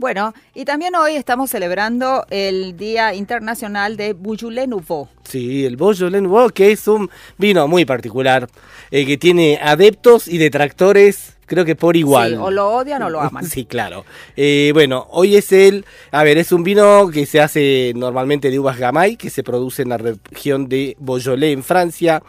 Bueno, y también hoy estamos celebrando el Día Internacional de Beaujolais Nouveau. Sí, el Beaujolais Nouveau, que es un vino muy particular, eh, que tiene adeptos y detractores, creo que por igual. Sí, o lo odian o lo aman. Sí, claro. Eh, bueno, hoy es el, a ver, es un vino que se hace normalmente de uvas gamay, que se produce en la región de Beaujolais en Francia.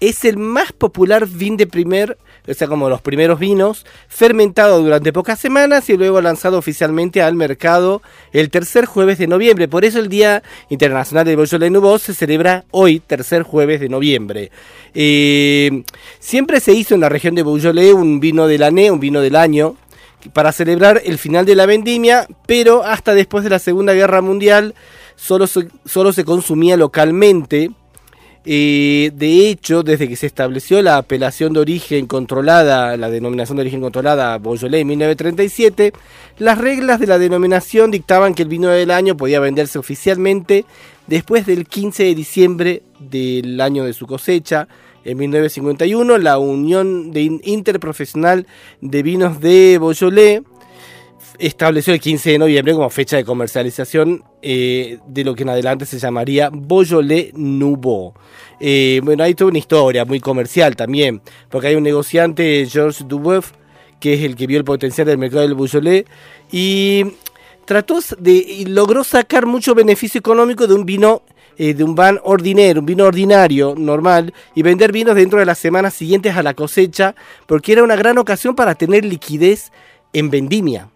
Es el más popular vin de primer, o sea, como los primeros vinos, fermentado durante pocas semanas y luego lanzado oficialmente al mercado el tercer jueves de noviembre. Por eso el Día Internacional de Beaujolais Nouveau se celebra hoy, tercer jueves de noviembre. Eh, siempre se hizo en la región de Beaujolais un vino del año, un vino del año, para celebrar el final de la vendimia, pero hasta después de la Segunda Guerra Mundial solo solo se consumía localmente. De hecho, desde que se estableció la apelación de origen controlada, la denominación de origen controlada Beaujolais en 1937, las reglas de la denominación dictaban que el vino del año podía venderse oficialmente después del 15 de diciembre del año de su cosecha. En 1951, la Unión de In- Interprofesional de Vinos de Beaujolais estableció el 15 de noviembre como fecha de comercialización eh, de lo que en adelante se llamaría Beaujolais Nouveau. Eh, bueno, hay toda una historia muy comercial también, porque hay un negociante, Georges Duboeuf, que es el que vio el potencial del mercado del Beaujolais y trató de logró sacar mucho beneficio económico de un vino eh, de un van ordinario, un vino ordinario, normal, y vender vinos dentro de las semanas siguientes a la cosecha, porque era una gran ocasión para tener liquidez en vendimia.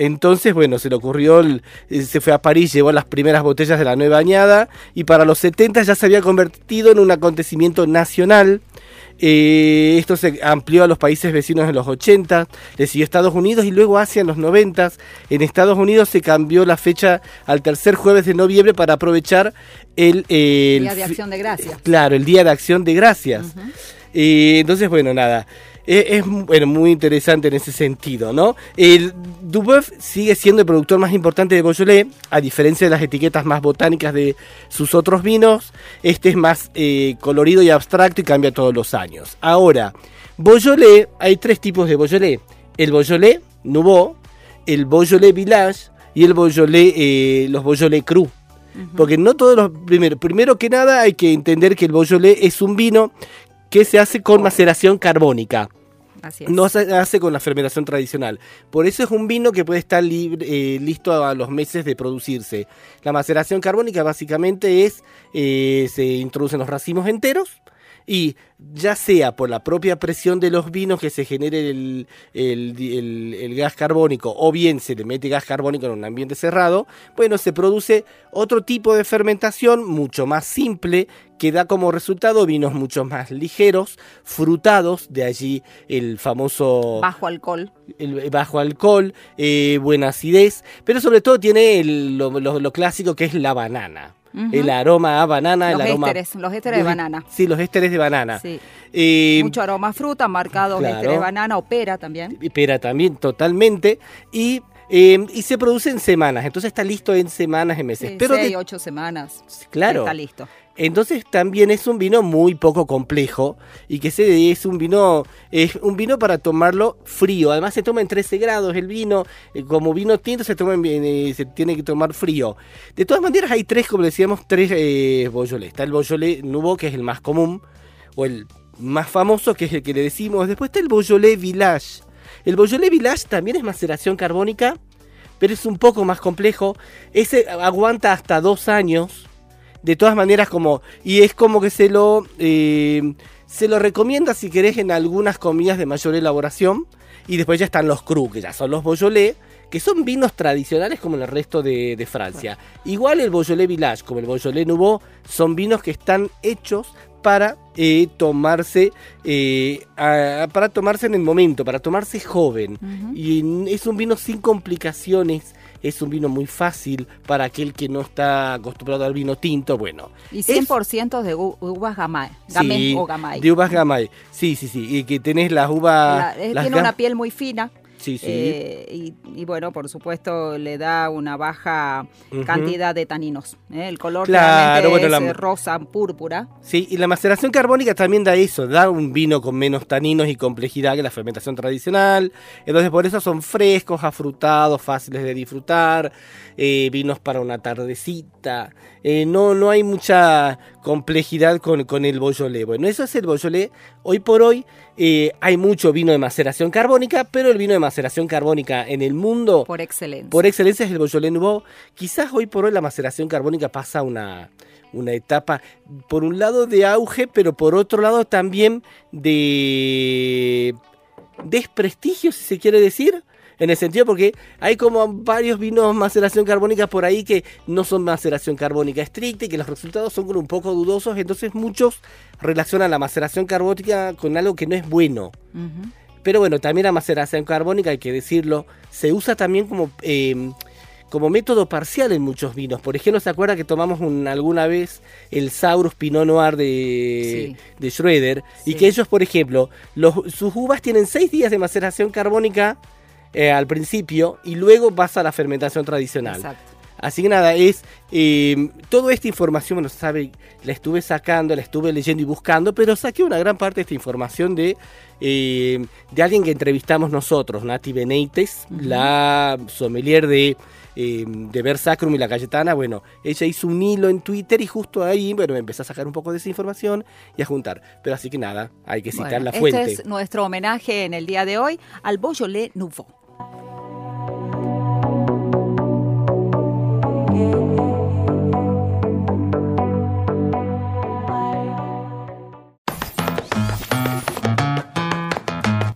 Entonces, bueno, se le ocurrió, el- eh, se fue a París, llevó las primeras botellas de la nueva añada y para los 70 ya se había convertido en un acontecimiento nacional. Eh, esto se amplió a los países vecinos en los 80, le siguió Estados Unidos y luego Asia en los 90. En Estados Unidos se cambió la fecha al tercer jueves de noviembre para aprovechar el... eh, el Día de Acción de Gracias. Claro, el Día de Acción de Gracias. Eh, entonces, bueno, nada. Eh, Es, bueno, muy interesante en ese sentido, ¿no? El Duboeuf sigue siendo el productor más importante de Beaujolais, a diferencia de las etiquetas más botánicas de sus otros vinos. Este es más eh, colorido y abstracto y cambia todos los años. Ahora, Beaujolais, hay tres tipos de Beaujolais. El Beaujolais Nouveau, el Beaujolais Village y el Beaujolais, eh, los Beaujolais Cru. Porque no todos los... Primero, primero que nada hay que entender que el Beaujolais es un vino que se hace con maceración carbónica. Así es. No se hace con la fermentación tradicional. Por eso es un vino que puede estar libre- eh, listo a los meses de producirse. La maceración carbónica básicamente es, eh, se introducen los racimos enteros y ya sea por la propia presión de los vinos que se genere el, el- el- el gas carbónico o bien se le mete gas carbónico en un ambiente cerrado, bueno, se produce otro tipo de fermentación mucho más simple que da como resultado vinos mucho más ligeros, frutados, de allí el famoso Bajo alcohol. el bajo alcohol, eh, buena acidez, pero sobre todo tiene el- lo, lo- lo clásico que es la banana. El aroma a banana, Los el aroma... ésteres, los ésteres de banana. Sí, los ésteres de banana. Sí. Eh, Mucho aroma a fruta, marcados claro. ésteres de banana o pera también. pera también, totalmente. Y Eh, y se produce en semanas, entonces está listo en semanas, en meses. Sí, Pero de- seis, ocho semanas. claro. Está listo. Entonces también es un vino muy poco complejo y que se es un vino es un vino para tomarlo frío. Además se toma en 13 grados el vino, eh, como vino tinto se toma en- eh, se tiene que tomar frío. De todas maneras hay tres, como decíamos, tres eh. Está el Beaujolais Nouveau que es el más común o el más famoso que es el que le decimos. Después está el Beaujolais Village. El Beaujolais Village también es maceración carbónica, pero es un poco más complejo. Ese aguanta hasta dos años. De todas maneras como y es como que se lo eh, se lo recomienda si querés en algunas comidas de mayor elaboración. Y después ya están los cru que ya son los Beaujolais que son vinos tradicionales como en el resto de, de Francia igual el Beaujolais Village como el Beaujolais Nouveau son vinos que están hechos para eh, tomarse eh, a- para tomarse en el momento para tomarse joven y es un vino sin complicaciones es un vino muy fácil para aquel que no está acostumbrado al vino tinto. Bueno, Y es- 100% de u- uvas gamay, gamay sí, o gamay. de uvas gamay. Sí, sí, sí. Y que tenés las uvas. La- eh, las tiene una piel muy fina. Sí, sí. eh, y, y bueno, por supuesto, le da una baja cantidad de taninos. ¿eh? El color Claro, bueno, es la- rosa, púrpura. Sí, y la maceración carbónica también da eso, da un vino con menos taninos y complejidad que la fermentación tradicional. Entonces por eso son frescos, afrutados, fáciles de disfrutar, eh, vinos para una tardecita. No, no hay mucha complejidad con, con el Beaujolais. Bueno, eso es el Beaujolais. Hoy por hoy hay mucho vino de maceración carbónica, pero el vino de maceración carbónica en el mundo... Por excelencia. Por excelencia es el Beaujolais Nouveau. Quizás hoy por hoy la maceración carbónica pasa una, una etapa, por un lado de auge, pero por otro lado también de desprestigio, si se quiere decir. En el sentido porque hay como varios vinos maceración carbónica por ahí que no son maceración carbónica estricta y que los resultados son un poco dudosos, entonces muchos relacionan la maceración carbónica con algo que no es bueno. Ujú. Pero bueno, también la maceración carbónica, hay que decirlo, se usa también como, eh, como método parcial en muchos vinos. Por ejemplo, ¿se acuerda que tomamos un- alguna vez el Saurus Pinot Noir de, de Schroeder? Y Sí. que ellos, por ejemplo, los, sus uvas tienen seis días de maceración carbónica eh, al principio y luego pasa a la fermentación tradicional. Exacto. Así que nada, es eh, toda esta información, bueno, sabe, la estuve sacando, la estuve leyendo y buscando, pero saqué una gran parte de esta información de, eh, de alguien que entrevistamos nosotros, Nati Benítez, la sommelier de, eh, de Ver Sacrum y la Cayetana. Bueno, ella hizo un hilo en Twitter y justo ahí, bueno, empecé a sacar un poco de esa información y a juntar. Pero así que nada, hay que citar Bueno, la este fuente. es nuestro homenaje en el día de hoy al Beaujolais Nouveau.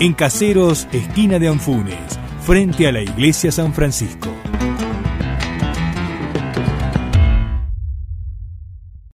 En Caseros, esquina de Anfunes, frente a la iglesia San Francisco.